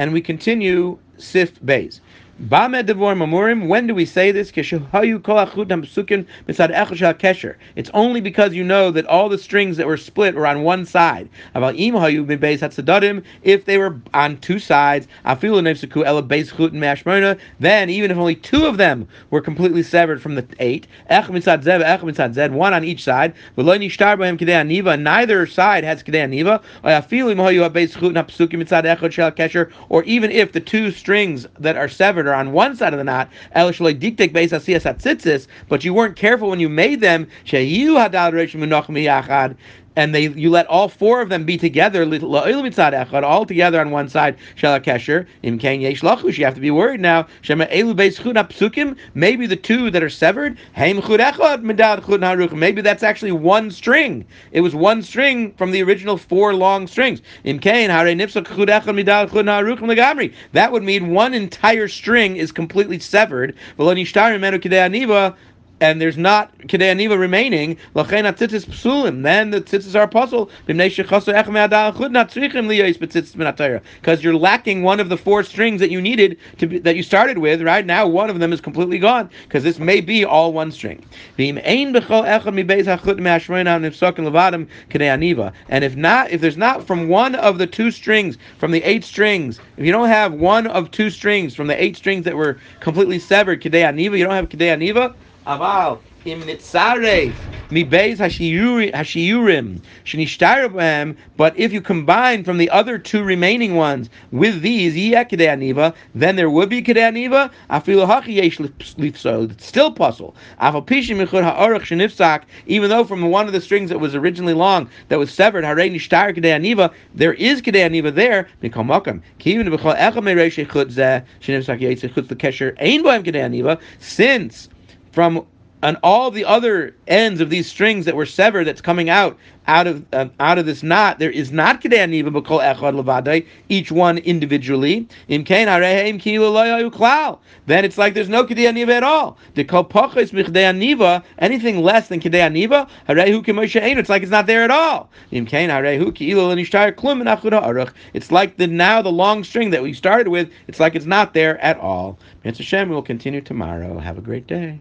and we continue S'if Beis. When do we say this? It's only because you know that all the strings that were split were on one side. If they were on two sides, then even if only two of them were completely severed from the eight, one on each side, neither side has or even if the two strings that are severed on one side of the knot, but you weren't careful when you made them, and they you let all four of them be together, all together on one side, shalakesher, you have to be worried now. Maybe the two that are severed, maybe that's actually one string. It was one string from the original four long strings. Im That would mean one entire string is completely severed and there's not Kedei Aniva remaining, then the tzitzis are pasul. Because you're lacking one of the four strings that you needed to be, that you started with. Right now, one of them is completely gone because this may be all one string. And if not, if there's not from one of the two strings from the eight strings, if you don't have one of two strings from the eight strings that were completely severed, Kedei Aniva, you don't have Kedei Aniva. Aval im nitzaref mi beis hashiyurim shenishtar But if you combine from the other two remaining ones with these yeh aniva, then there would be kedei aniva. Afilu hachi yesh lifso. It's still pasul. Afal pishim michur ha'orach shenifsak. Even though from one of the strings that was originally long that was severed harei nishtar kedei aniva, there is kedei aniva there. Mikol makam kivin b'chol echam mereish chut zeh shenifsak yitzich chut l'kesher ein bohem kedei aniva since from on all the other ends of these strings that were severed that's coming out out of uh, out of this knot there is not kedei aniva b'kol echad levadai each one individually. Im klal. Then it's like there's no kedei aniva at all. Anything less than kemoshe ein it's like it's not there at all. Im l'nishtar klum it's like the now the long string that we started with it's like it's not there at all. Mitzvah Hashem will continue tomorrow. Have a great day